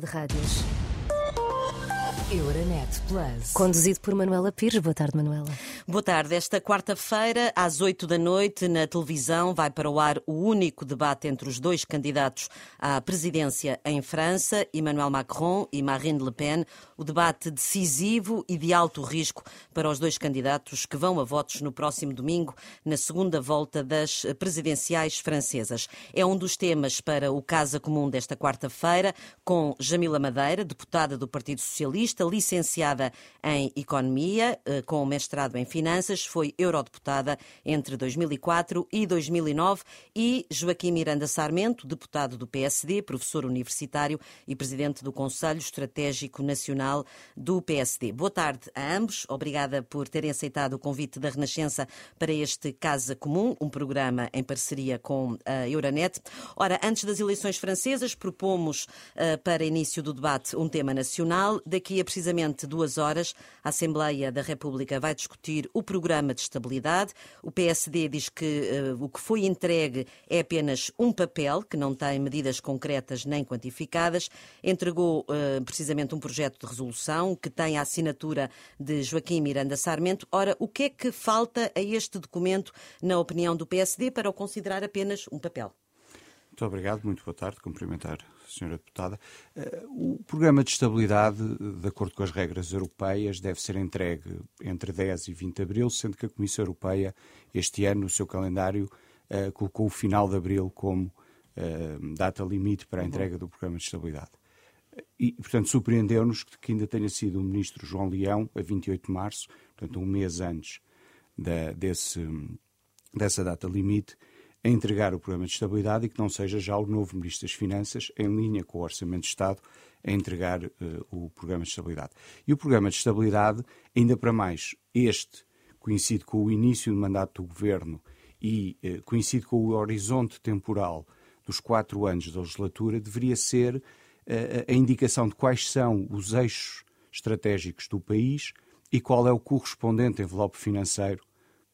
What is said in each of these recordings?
de rádios. Euronet Plus. Conduzido por Manuela Pires. Boa tarde, Manuela. Boa tarde. Esta quarta-feira, às 8 da noite, na televisão, vai para o ar o único debate entre os dois candidatos à presidência em França, Emmanuel Macron e Marine Le Pen. O debate decisivo e de alto risco para os dois candidatos que vão a votos no próximo domingo, na segunda volta das presidenciais francesas. É um dos temas para o Casa Comum desta quarta-feira, com Jamila Madeira, deputada do Partido Socialista, licenciada em Economia, eh, com mestrado em Finanças, foi eurodeputada entre 2004 e 2009, e Joaquim Miranda Sarmento, deputado do PSD, professor universitário e presidente do Conselho Estratégico Nacional do PSD. Boa tarde a ambos. Obrigada por terem aceitado o convite da Renascença para este Casa Comum, um programa em parceria com a Euronet. Ora, antes das eleições francesas, propomos uh, para início do debate um tema nacional. Daqui a precisamente duas horas, a Assembleia da República vai discutir o programa de estabilidade. O PSD diz que uh, o que foi entregue é apenas um papel, que não tem medidas concretas nem quantificadas. Entregou uh, precisamente um projeto de resolução que tem a assinatura de Joaquim Miranda Sarmento. Ora, o que é que falta a este documento, na opinião do PSD, para o considerar apenas um papel? Muito obrigado, muito boa tarde. Cumprimentar a senhora deputada. Eh, o programa de estabilidade, de acordo com as regras europeias, deve ser entregue entre 10 e 20 de abril, sendo que a Comissão Europeia, este ano, no seu calendário, eh, colocou o final de abril como eh, data limite para a entrega do programa de estabilidade. E, portanto, surpreendeu-nos que ainda tenha sido o ministro João Leão, a 28 de março, portanto, um mês antes da, desse, dessa data limite, a entregar o programa de estabilidade e que não seja já o novo Ministro das Finanças, em linha com o Orçamento de Estado, a entregar uh, o programa de estabilidade. E o programa de estabilidade, ainda para mais, este coincide com o início do mandato do Governo e uh, coincide com o horizonte temporal dos quatro anos da legislatura, deveria ser uh, a indicação de quais são os eixos estratégicos do país e qual é o correspondente envelope financeiro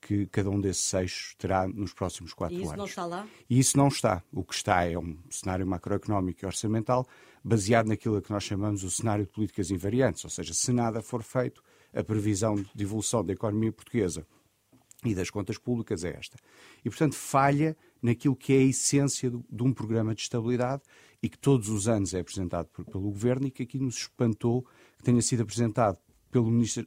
que cada um desses eixos terá nos próximos quatro anos. E isso anos. não está lá? E isso não está. O que está é um cenário macroeconómico e orçamental baseado naquilo que nós chamamos o cenário de políticas invariantes, ou seja, se nada for feito, a previsão de evolução da economia portuguesa e das contas públicas é esta. E, portanto, falha naquilo que é a essência de um programa de estabilidade e que todos os anos é apresentado pelo Governo e que aqui nos espantou que tenha sido apresentado pelo, ministro,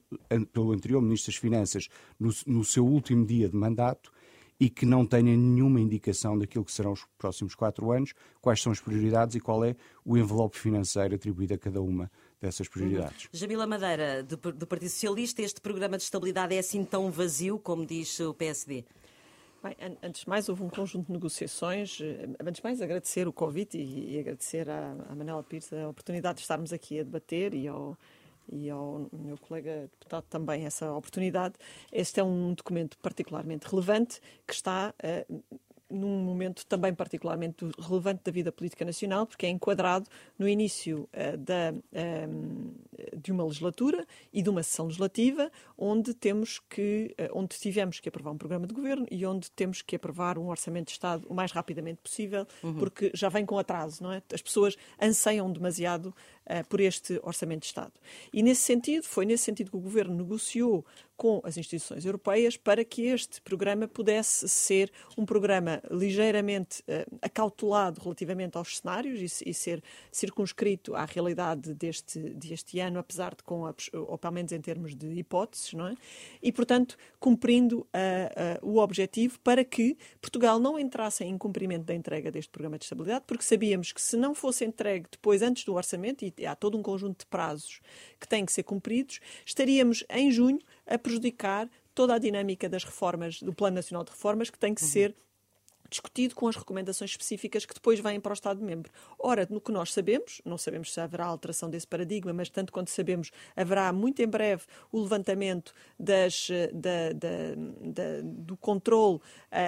pelo anterior Ministro das Finanças no, no, seu último dia de mandato e que não tenha nenhuma indicação daquilo que serão os próximos quatro anos, quais são as prioridades e qual é o envelope financeiro atribuído a cada uma dessas prioridades. Uhum. Jamila Madeira, do, do Partido Socialista, este programa de estabilidade é assim tão vazio como diz o PSD? Bem, antes de mais, houve um conjunto de negociações. Eh, antes de mais, agradecer o convite e, e agradecer à, à Manela Pires a oportunidade de estarmos aqui a debater e ao, e ao meu colega deputado também essa oportunidade. Este é um documento particularmente relevante que está uh, num momento também particularmente relevante da vida política nacional, porque é enquadrado no início uh, da, um, de uma legislatura e de uma sessão legislativa, onde temos que, uh, onde tivemos que aprovar um programa de governo e onde temos que aprovar um orçamento de Estado o mais rapidamente possível, uhum. porque já vem com atraso, não é? As pessoas anseiam demasiado uh, por este orçamento de Estado. E nesse sentido, foi nesse sentido que o governo negociou com as instituições europeias para que este programa pudesse ser um programa ligeiramente uh, acautelado relativamente aos cenários e, e, ser circunscrito à realidade deste, deste ano, apesar de com, ou pelo menos em termos de hipóteses, não é? E, portanto, cumprindo uh, uh, o objetivo para que Portugal não entrasse em cumprimento da entrega deste programa de estabilidade, porque sabíamos que se não fosse entregue depois, antes do orçamento, e há todo um conjunto de prazos que têm que ser cumpridos, estaríamos em junho a prejudicar toda a dinâmica das reformas, do Plano Nacional de Reformas, que tem que uhum. ser discutido com as recomendações específicas que depois vêm para o Estado-membro. Ora, no que nós sabemos, não sabemos se haverá alteração desse paradigma, mas tanto quanto sabemos, haverá muito em breve o levantamento das, da, da, da, do controle uh,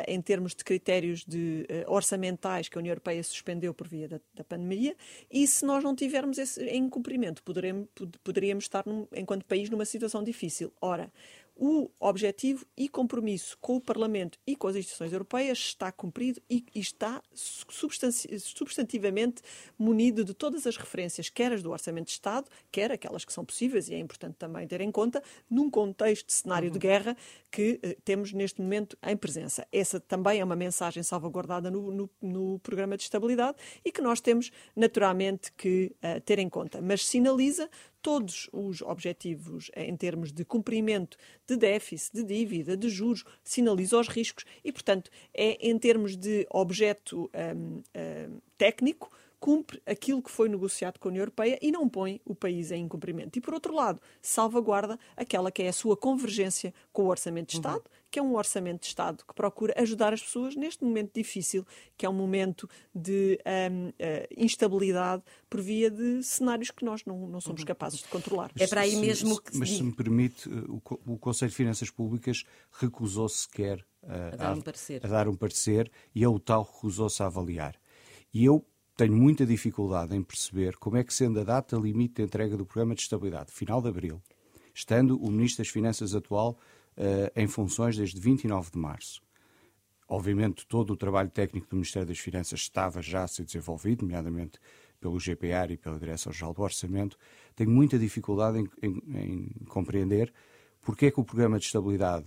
em termos de critérios de, uh, orçamentais que a União Europeia suspendeu por via da, pandemia, e se nós não tivermos esse em cumprimento, poderemos, poderíamos estar, num, enquanto país, numa situação difícil. Ora, o objetivo e compromisso com o Parlamento e com as instituições europeias está cumprido e, e está substantivamente munido de todas as referências, quer as do Orçamento de Estado, quer aquelas que são possíveis, e é importante também ter em conta, num contexto de cenário uhum. de guerra que eh, temos neste momento em presença. Essa também é uma mensagem salvaguardada no, no, no programa de estabilidade e que nós temos naturalmente que uh, ter em conta, mas sinaliza todos os objetivos em termos de cumprimento de déficit, de dívida, de juros, sinaliza os riscos e, portanto, é em termos de objeto um, um, técnico cumpre aquilo que foi negociado com a União Europeia e não põe o país em incumprimento. E, por outro lado, salvaguarda aquela que é a sua convergência com o Orçamento de Estado, uhum. Que é um Orçamento de Estado que procura ajudar as pessoas neste momento difícil, que é um momento de um, uh, instabilidade por via de cenários que nós não, não somos uhum. capazes de controlar. É para aí mesmo que. Mas se me permite, o, o Conselho de Finanças Públicas recusou-se sequer uh, a, dar um parecer. a dar um parecer e a UTAL recusou-se a avaliar. E eu tenho muita dificuldade em perceber como é que, sendo a data limite de entrega do programa de estabilidade, final de abril, estando o Ministro das Finanças atual uh, em funções desde 29 de março, obviamente todo o trabalho técnico do Ministério das Finanças estava já a ser desenvolvido, nomeadamente pelo GPR e pela Direção-Geral do Orçamento, tenho muita dificuldade em, em, em compreender porque é que o programa de estabilidade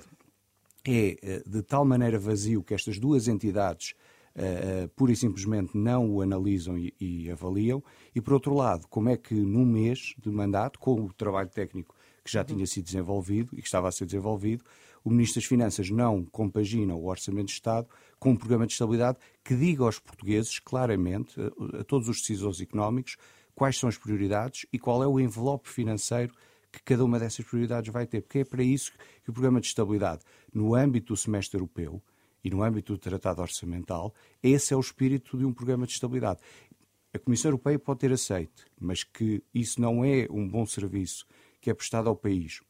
é eh, de tal maneira vazio que estas duas entidades uh, pura e simplesmente não o analisam e, e, avaliam, e por outro lado, como é que num mês de mandato, com o trabalho técnico que já tinha sido desenvolvido e que estava a ser desenvolvido, o Ministro das Finanças não compagina o Orçamento de Estado com um programa de estabilidade que diga aos portugueses claramente, a, a todos os decisores económicos, quais são as prioridades e qual é o envelope financeiro que cada uma dessas prioridades vai ter, porque é para isso que o programa de estabilidade, no âmbito do semestre europeu, e no âmbito do Tratado Orçamental, esse é o espírito de um programa de estabilidade. A Comissão Europeia pode ter aceito, mas que isso não é um bom serviço que é prestado ao país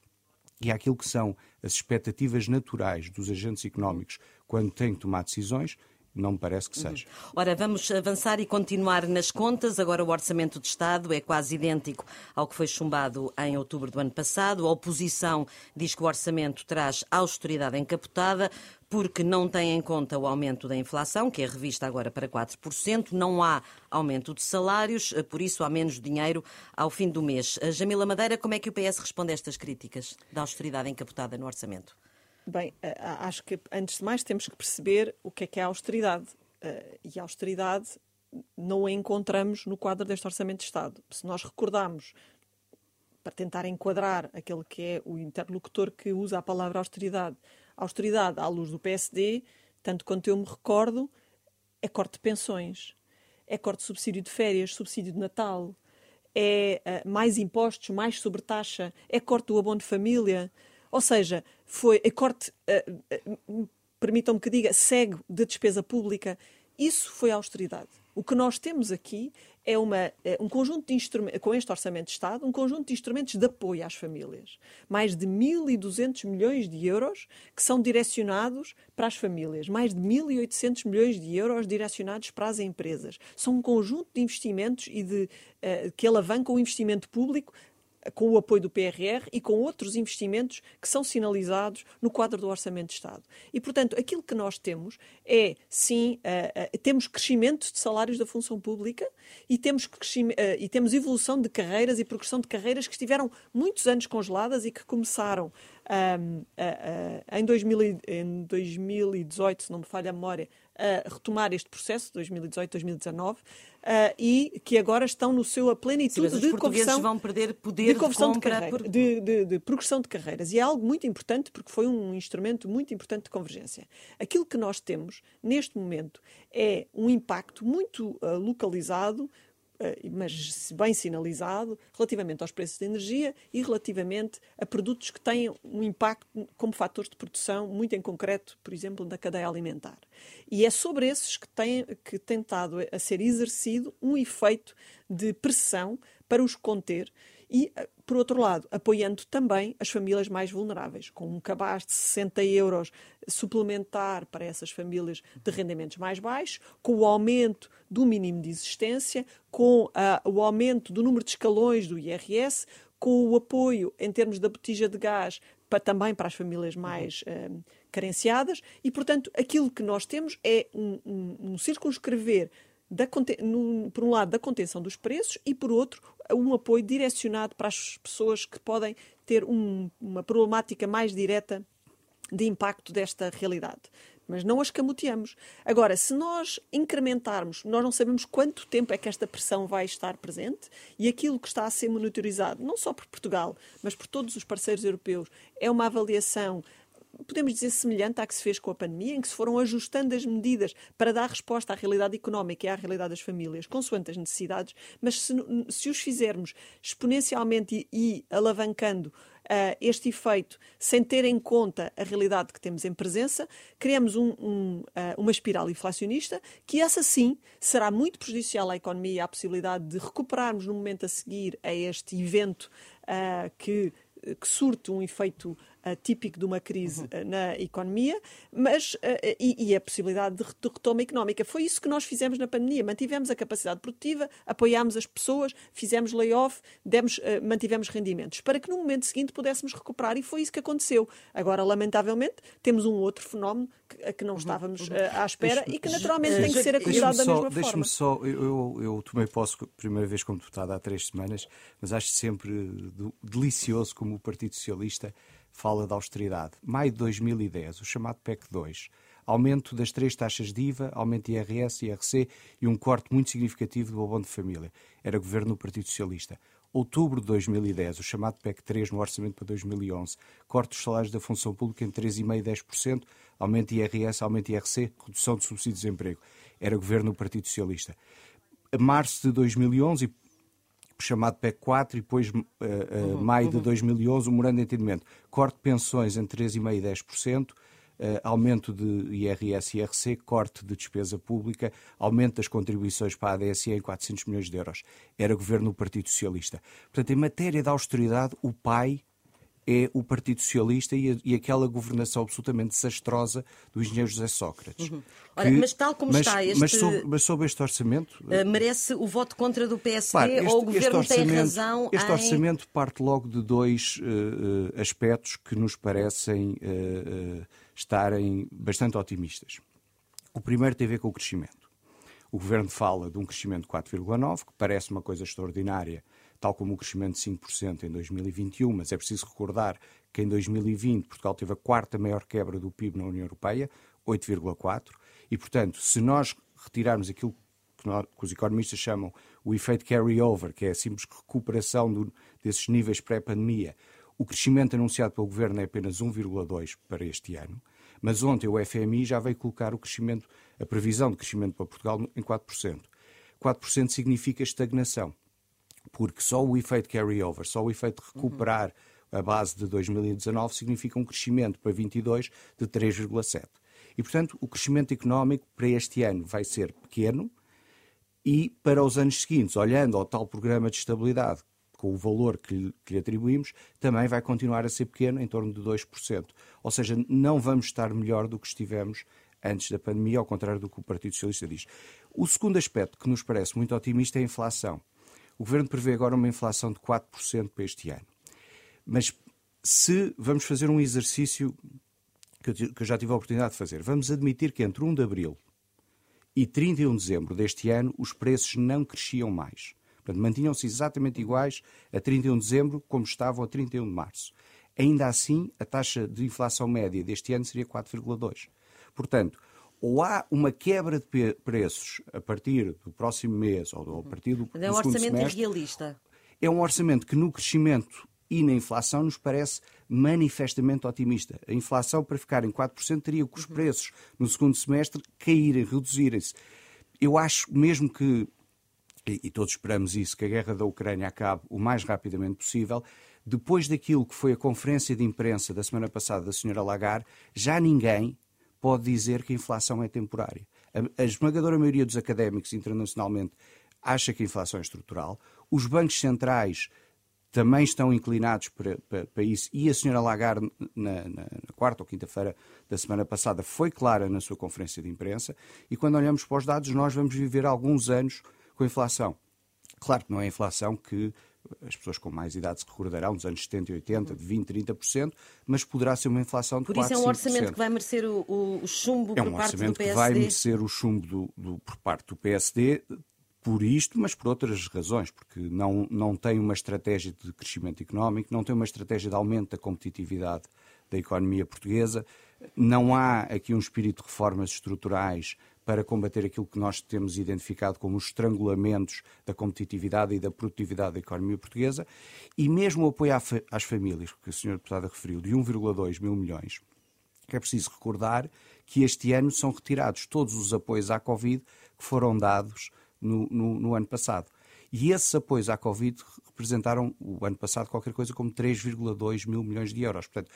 e aquilo que são as expectativas naturais dos agentes económicos quando têm que tomar decisões, não me parece que seja. Ora, vamos avançar e continuar nas contas. Agora, o Orçamento de Estado é quase idêntico ao que foi chumbado em outubro do ano passado. A oposição diz que o orçamento traz austeridade encapotada porque não tem em conta o aumento da inflação, que é revista agora para 4%, não há aumento de salários, por isso há menos dinheiro ao fim do mês. Jamila Madeira, como é que o PS responde a estas críticas da austeridade encapotada no orçamento? Bem, acho que antes de mais temos que perceber o que é que é a austeridade. E a austeridade não a encontramos no quadro deste Orçamento de Estado. Se nós recordarmos, para tentar enquadrar aquele que é o interlocutor que usa a palavra austeridade, austeridade à luz do PSD, tanto quanto eu me recordo, é corte de pensões, é corte de subsídio de férias, subsídio de Natal, é uh, mais impostos, mais sobretaxa, é corte do abono de família. Ou seja, foi é corte, uh, uh, permitam-me que diga, cego de despesa pública. Isso foi austeridade. O que nós temos aqui é, uma, é um conjunto de instrumentos, com este Orçamento de Estado, um conjunto de instrumentos de apoio às famílias. Mais de 1.200 milhões de euros que são direcionados para as famílias. Mais de 1.800 milhões de euros direcionados para as empresas. São um conjunto de investimentos e de, uh, que alavancam o investimento público com o apoio do PRR e com outros investimentos que são sinalizados no quadro do Orçamento de Estado. E, portanto, aquilo que nós temos é, sim, uh, uh, temos crescimento de salários da função pública e temos, uh, e temos evolução de carreiras e progressão de carreiras que estiveram muitos anos congeladas e que começaram um, em, 2000, em 2018, se não me falha a memória, a retomar este processo, 2018, 2019, uh, e que agora estão no seu a plenitude Sim, de conversão. vão perder poder de, conversão de, de, por... de, de, de progressão de carreiras. E é algo muito importante porque foi um instrumento muito importante de convergência. Aquilo que nós temos neste momento é um impacto muito uh, localizado eh, mas bem sinalizado, relativamente aos preços de energia e relativamente a produtos que têm um impacto como fatores de produção, muito em concreto, por exemplo, na cadeia alimentar. E é sobre esses que tem, que tem estado a ser exercido um efeito de pressão para os conter e, eh, por outro lado, apoiando também as famílias mais vulneráveis, com um cabaz de 60 euros suplementar para essas famílias de rendimentos mais baixos, com o aumento do mínimo de existência, com uh, o aumento do número de escalões do IRS, com o apoio em termos da botija de gás para, também para as famílias mais uh, carenciadas, e, portanto, aquilo que nós temos é um, um, um circunscrever da, no, por um lado, da contenção dos preços e, por outro, um apoio direcionado para as pessoas que podem ter um, uma problemática mais direta de impacto desta realidade. Mas não as camuteamos. Agora, se nós incrementarmos, nós não sabemos quanto tempo é que esta pressão vai estar presente e aquilo que está a ser monitorizado, não só por Portugal, mas por todos os parceiros europeus, é uma avaliação podemos dizer, semelhante à que se fez com a pandemia, em que se foram ajustando as medidas para dar resposta à realidade económica e à realidade das famílias, consoante as necessidades, mas se, se os fizermos exponencialmente e, e alavancando uh, este efeito sem ter em conta a realidade que temos em presença, criamos um, um, uh, uma espiral inflacionista que, essa sim, será muito prejudicial à economia e à possibilidade de recuperarmos no momento a seguir a este evento uh, que que surte um efeito típico de uma crise uhum. uh, na economia, mas uh, e, e, a possibilidade de, retoma económica. Foi isso que nós fizemos na pandemia. Mantivemos a capacidade produtiva, apoiámos as pessoas, fizemos layoff, demos, mantivemos rendimentos, para que no momento seguinte pudéssemos recuperar, e foi isso que aconteceu. Agora, lamentavelmente, temos um outro fenómeno que, que não uhum. estávamos uhum. à espera e que naturalmente tem que ser acusado da mesma forma. Deixe-me só, eu, eu tomei posse primeira vez como deputado há três semanas, mas acho sempre delicioso como o Partido Socialista fala da austeridade. Maio de 2010, o chamado PEC 2. Aumento das três taxas de IVA, aumento de IRS, IRC e um corte muito significativo do abono de família. Era governo do Partido Socialista. Outubro de 2010, o chamado PEC 3 no orçamento para 2011. Corte dos salários da função pública em 3,5% e 10%, aumento de IRS, aumento de IRC, redução de subsídios de emprego. Era governo do Partido Socialista. Março de 2011, o chamado PEC 4 e depois uh, uh, uhum, maio uhum. de 2011 o morando de entendimento. Corte de pensões em 3,5% e 10%, uh, aumento de IRS e IRC, corte de despesa pública, aumento das contribuições para a ADSE em 400 milhões de euros. Era governo do Partido Socialista. Portanto, em matéria de austeridade, o pai é o Partido Socialista e, a, e, aquela governação absolutamente desastrosa do engenheiro José Sócrates. Uhum. Ora, que, mas tal como mas, está este... Mas sobre, mas sobre este orçamento... Uh, merece o voto contra do PSD claro, este, ou o Governo tem razão Este em... orçamento parte logo de dois uh, aspectos que nos parecem uh, estarem bastante otimistas. O primeiro tem a ver com o crescimento. O Governo fala de um crescimento de 4,9, que parece uma coisa extraordinária, tal como o crescimento de 5% em 2021, mas é preciso recordar que em 2020 Portugal teve a quarta maior quebra do PIB na União Europeia, 8,4%, e, portanto, se nós retirarmos aquilo que, nós, que os economistas chamam o efeito carry-over, que é a simples recuperação do, desses níveis pré-pandemia, o crescimento anunciado pelo Governo é apenas 1,2% para este ano, mas ontem o FMI já veio colocar o crescimento, a previsão de crescimento para Portugal em 4%. 4% significa estagnação porque só o efeito carry-over, só o efeito de recuperar a base de 2019 significa um crescimento para 22 de 3,7. E, portanto, o crescimento económico para este ano vai ser pequeno e para os anos seguintes, olhando ao tal programa de estabilidade, com o valor que lhe, que lhe atribuímos, também vai continuar a ser pequeno, em torno de 2%. Ou seja, não vamos estar melhor do que estivemos antes da pandemia, ao contrário do que o Partido Socialista diz. O segundo aspecto que nos parece muito otimista é a inflação. O Governo prevê agora uma inflação de 4% para este ano. Mas se vamos fazer um exercício que eu já tive a oportunidade de fazer, vamos admitir que entre 1 de abril e 31 de dezembro deste ano os preços não cresciam mais. Portanto, mantinham-se exatamente iguais a 31 de dezembro como estavam a 31 de março. Ainda assim, a taxa de inflação média deste ano seria 4,2. Portanto, ou há uma quebra de preços a partir do próximo mês ou a partir do, é um do orçamento semestre, irrealista. É um orçamento que no crescimento e na inflação nos parece manifestamente otimista. A inflação, para ficar em 4%, teria que os preços no segundo semestre caírem, reduzirem-se. Eu acho mesmo que, e todos esperamos isso, que a guerra da Ucrânia acabe o mais rapidamente possível, depois daquilo que foi a conferência de imprensa da semana passada da senhora Lagarde, já ninguém pode dizer que a inflação é temporária. A, a esmagadora maioria dos académicos internacionalmente acha que a inflação é estrutural. Os bancos centrais também estão inclinados para, para, para isso. E a senhora Lagarde, na, na, na quarta ou quinta-feira da semana passada, foi clara na sua conferência de imprensa. E quando olhamos para os dados, nós vamos viver alguns anos com inflação. Claro que não é a inflação que as pessoas com mais idade se recordarão dos anos 70 e 80, de 20, 30%, mas poderá ser uma inflação de Por 4, isso é um 5%. orçamento que vai merecer o, o, o chumbo É por um parte do orçamento PSD. que vai merecer o chumbo do, do- por parte do PSD por isto, mas por outras razões, porque não, não tem uma estratégia de crescimento económico, não tem uma estratégia de aumento da competitividade da economia portuguesa, não há aqui um espírito de reformas estruturais para combater aquilo que nós temos identificado como os estrangulamentos da competitividade e da produtividade da economia portuguesa, e mesmo o apoio às famílias, que a senhora deputada referiu, de 1,2 mil milhões, é preciso recordar que este ano são retirados todos os apoios à Covid que foram dados no, no- no ano passado. E esses apoios à Covid representaram, o ano passado, qualquer coisa como 3,2 mil milhões de euros. Portanto,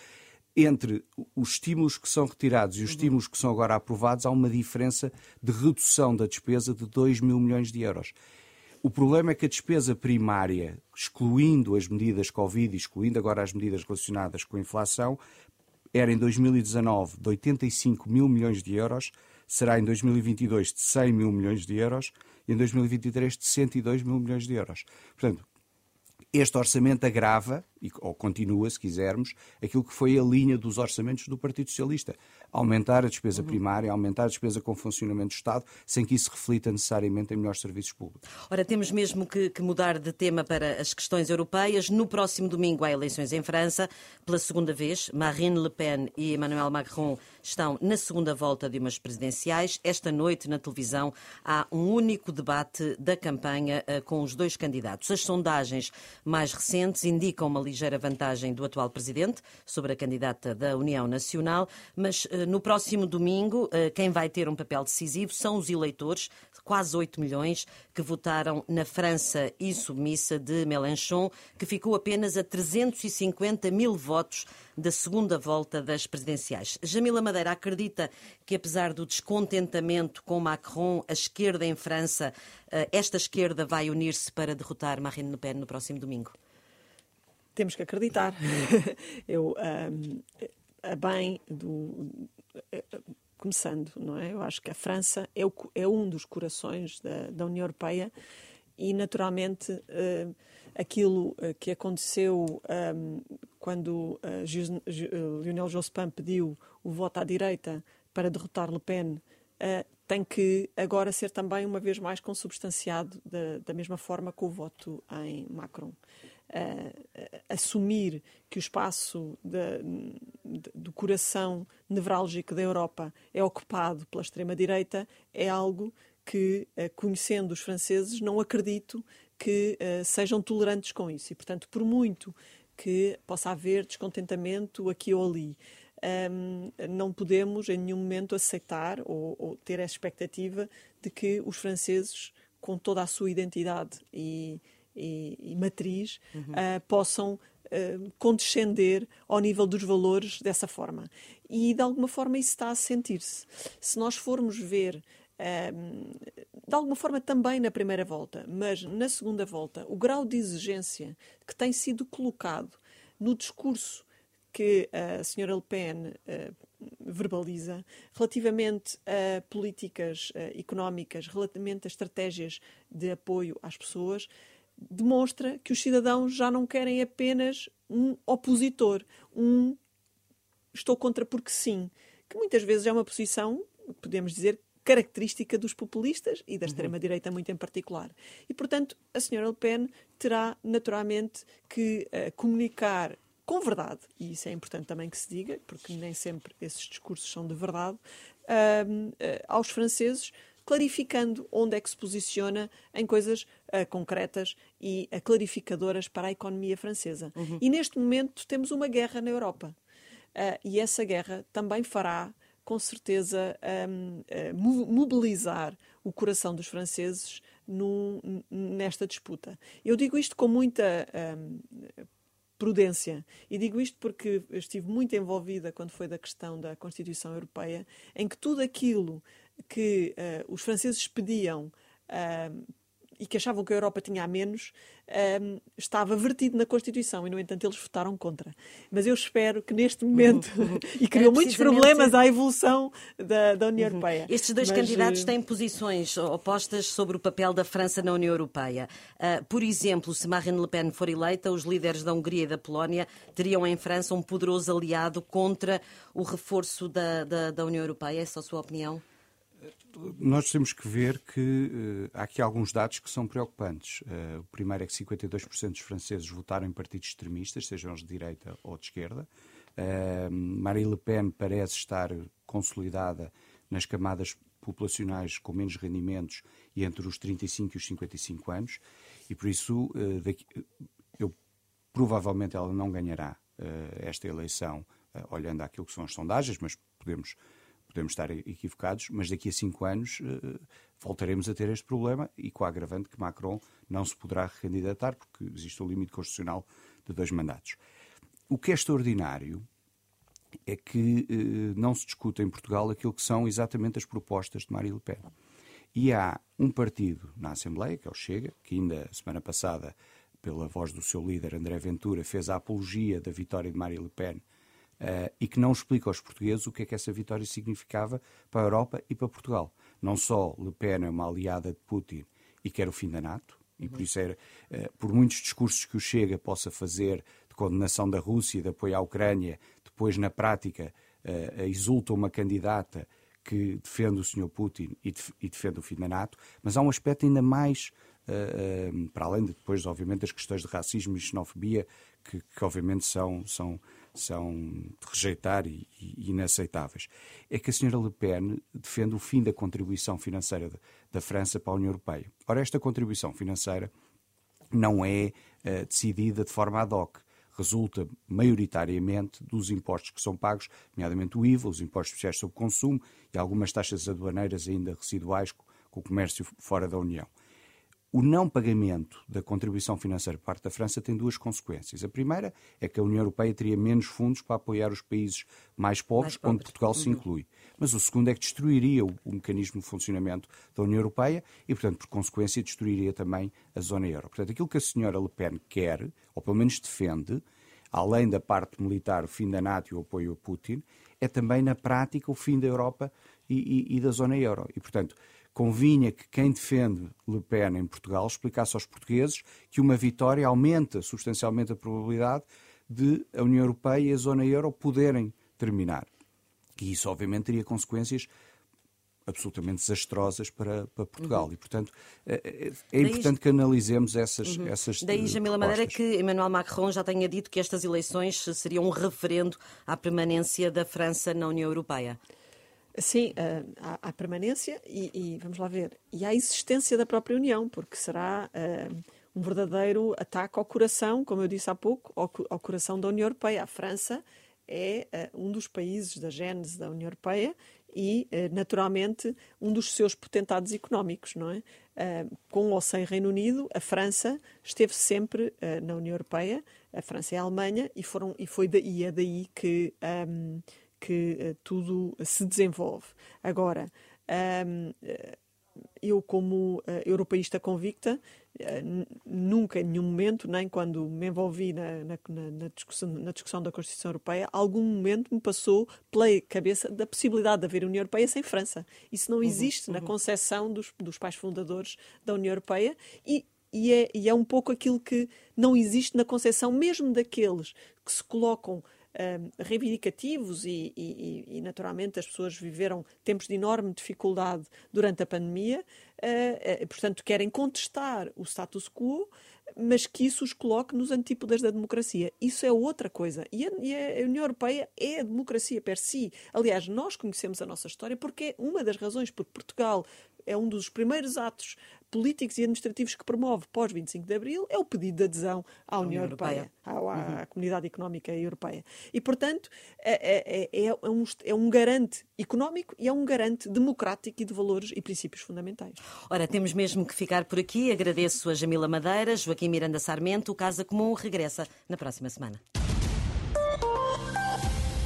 entre os estímulos que são retirados e os estímulos que são agora aprovados, há uma diferença de redução da despesa de 2 mil milhões de euros. O problema é que a despesa primária, excluindo as medidas Covid e excluindo agora as medidas relacionadas com a inflação, era em 2019 de 85 mil milhões de euros, será em 2022 de 100 mil milhões de euros e em 2023 de 102 mil milhões de euros. Portanto, este orçamento agrava, ou continua, se quisermos, aquilo que foi a linha dos orçamentos do Partido Socialista. Aumentar a despesa primária, aumentar a despesa com funcionamento do Estado, sem que isso reflita necessariamente em melhores serviços públicos. Ora, temos mesmo que, que mudar de tema para as questões europeias. No próximo domingo há eleições em França. Pela segunda vez, Marine Le Pen e Emmanuel Macron estão na segunda volta de umas presidenciais. Esta noite, na televisão, há um único debate da campanha eh, com os dois candidatos. As sondagens mais recentes indicam uma ligeira vantagem do atual presidente sobre a candidata da União Nacional, mas eh, no próximo domingo, eh, quem vai ter um papel decisivo são os eleitores, quase 8 milhões, que votaram na França insubmissa de Mélenchon, que ficou apenas a 350 mil votos da segunda volta das presidenciais. Jamila Madeira acredita que, apesar do descontentamento com Macron, a esquerda em França, eh, esta esquerda vai unir-se para derrotar Marine Le Pen no próximo domingo? Temos que acreditar. Eu, ahm, a bem do. Começando, não é? Eu acho que a França é, o é um dos corações da, da União Europeia e, naturalmente, eh, aquilo eh, que aconteceu ahm, quando eh, Gis- Gi- eh, Lionel Jospin pediu o voto à direita para derrotar Le Pen eh, tem que agora ser também, uma vez mais, consubstanciado da, da mesma forma com o voto em Macron. Assumir que o espaço da- de- do coração nevrálgico da Europa é ocupado pela extrema-direita é algo que, eh, conhecendo os franceses, não acredito que eh, sejam tolerantes com isso. E, portanto, por muito que possa haver descontentamento aqui ou ali, hum, não podemos em nenhum momento aceitar ou, ou ter essa expectativa de que os franceses, com toda a sua identidade e, e- e matriz, ah, possam ah, condescender ao nível dos valores dessa forma. E, de alguma forma, isso está a sentir-se. Se nós formos ver Ahm, de alguma forma também na primeira volta, mas na segunda volta, o grau de exigência que tem sido colocado no discurso que a senhora Le Pen verbaliza relativamente a políticas económicas, relativamente a estratégias de apoio às pessoas, demonstra que os cidadãos já não querem apenas um opositor, um estou contra porque sim, que muitas vezes é uma posição, podemos dizer, característica dos populistas e da extrema-direita muito em particular. E, portanto, a senhora Le Pen terá naturalmente que eh, comunicar com verdade, e isso é importante também que se diga, porque nem sempre esses discursos são de verdade, ahm, eh, aos franceses, clarificando onde é que se posiciona em coisas ah, concretas e ah, clarificadoras para a economia francesa. E neste momento temos uma guerra na Europa. Ah, e essa guerra também fará, com certeza, ah, mo- mobilizar o coração dos franceses num- nesta disputa. Eu digo isto com muita ahm, prudência. E digo isto porque estive muito envolvida quando foi da questão da Constituição Europeia, em que tudo aquilo que ah, os franceses pediam ah, e que achavam que a Europa tinha a menos, um, estava vertido na Constituição e, no entanto, eles votaram contra. Mas eu espero que neste momento, uhum. e criou muitos problemas à evolução da, da União uhum. Europeia. Estes dois Mas, candidatos têm posições opostas sobre o papel da França na União Europeia. Uh, por exemplo, se Marine Le Pen for eleita, os líderes da Hungria e da Polónia teriam em França um poderoso aliado contra o reforço da, da, da União Europeia. Essa é a sua opinião? Nós temos que ver que uh, há aqui alguns dados que são preocupantes. Uh, o primeiro é que 52% dos franceses votaram em partidos extremistas, sejam os de direita ou de esquerda. Uh, Marine Le Pen parece estar consolidada nas camadas populacionais com menos rendimentos e entre os 35 e os 55 anos, e por isso daqui, eu, provavelmente ela não ganhará esta eleição, olhando àquilo que são as sondagens, mas podemos podemos estar equivocados, mas daqui a cinco anos uh, voltaremos a ter este problema e com a agravante que Macron não se poderá recandidatar, porque existe o limite constitucional de dois mandatos. O que é extraordinário é que uh, não se discute em Portugal aquilo que são exatamente as propostas de Marine Le Pen. E há um partido na Assembleia, que é o Chega, que ainda semana passada, pela voz do seu líder André Ventura, fez a apologia da vitória de Marine Le Pen uh, e que não explica aos portugueses o que é que essa vitória significava para a Europa e para Portugal. Não só Le Pen é uma aliada de Putin e quer o fim da NATO, e por isso era, uh, por muitos discursos que o Chega possa fazer de condenação da Rússia, de apoio à Ucrânia, depois na prática uh, exulta uma candidata que defende o Sr. Putin e, def e, defende o fim da NATO, mas há um aspecto ainda mais, uh, uh, para além de depois, obviamente, das questões de racismo e xenofobia, que, que obviamente são, são, são de rejeitar e, e, inaceitáveis. É que a senhora Le Pen defende o fim da contribuição financeira de, da França para a União Europeia. Ora, esta contribuição financeira não é uh, decidida de forma ad hoc. Resulta maioritariamente dos impostos que são pagos, nomeadamente o IVA, os impostos especiais sobre consumo e algumas taxas aduaneiras ainda residuais com o comércio fora da União. O não pagamento da contribuição financeira por parte da França tem duas consequências. A primeira é que a União Europeia teria menos fundos para apoiar os países mais pobres, mais pobres. onde Portugal uhum. se inclui. Mas o segundo é que destruiria o, o, mecanismo de funcionamento da União Europeia e, portanto, por consequência, destruiria também a zona euro. Portanto, aquilo que a senhora Le Pen quer, ou pelo menos defende, além da parte militar, o fim da NATO e o apoio a Putin, é também, na prática, o fim da Europa e, e, e da zona euro. E, portanto, convinha que quem defende Le Pen em Portugal explicasse aos portugueses que uma vitória aumenta substancialmente a probabilidade de a União Europeia e a zona euro poderem terminar. E isso, obviamente, teria consequências absolutamente desastrosas para, para Portugal. Uhum. E, portanto, é, é, é importante que analisemos essas, uhum. essas Daí, Jamila Madeira, que Emmanuel Macron já tenha dito que estas eleições seriam um referendo à permanência da França na União Europeia. Sim, há, há permanência e, e, vamos lá ver, e há existência da própria União, porque será uh, um verdadeiro ataque ao coração, como eu disse há pouco, ao, ao coração da União Europeia. A França é uh, um dos países da gênese da União Europeia e, uh, naturalmente, um dos seus potentados económicos, não é? com ou sem Reino Unido, a França esteve sempre na União Europeia, a França e a Alemanha, e, foram, e, foi daí, é daí que um, que uh, tudo se desenvolve. Agora, um, eh, eu, como uh, europeísta convicta, nunca, em nenhum momento, nem quando me envolvi na, na, na, discussão, na discussão da Constituição Europeia, algum momento me passou pela cabeça da possibilidade de haver União Europeia sem França. Isso não uhum, existe uhum, uhum. na concepção dos, dos pais fundadores da União Europeia e e é, e é, um pouco aquilo que não existe na concepção mesmo daqueles que se colocam reivindicativos e, e, e, naturalmente, as pessoas viveram tempos de enorme dificuldade durante a pandemia, uh, uh, portanto, querem contestar o status quo, mas que isso os coloque nos antípodas da democracia. Isso é outra coisa. E a, e a União Europeia é a democracia per si. Aliás, nós conhecemos a nossa história porque é uma das razões porque Portugal é um dos primeiros atos políticos e administrativos que promove pós 25 de Abril é o pedido de adesão à União, União Europeia, Europeia. À, à uhum. Comunidade Económica Europeia. E, portanto, é, é, é, é, um, é um garante económico e é um garante democrático e de valores e princípios fundamentais. Ora, temos mesmo que ficar por aqui. Agradeço a Jamila Madeira, Joaquim Miranda Sarmento. O Casa Comum regressa na próxima semana.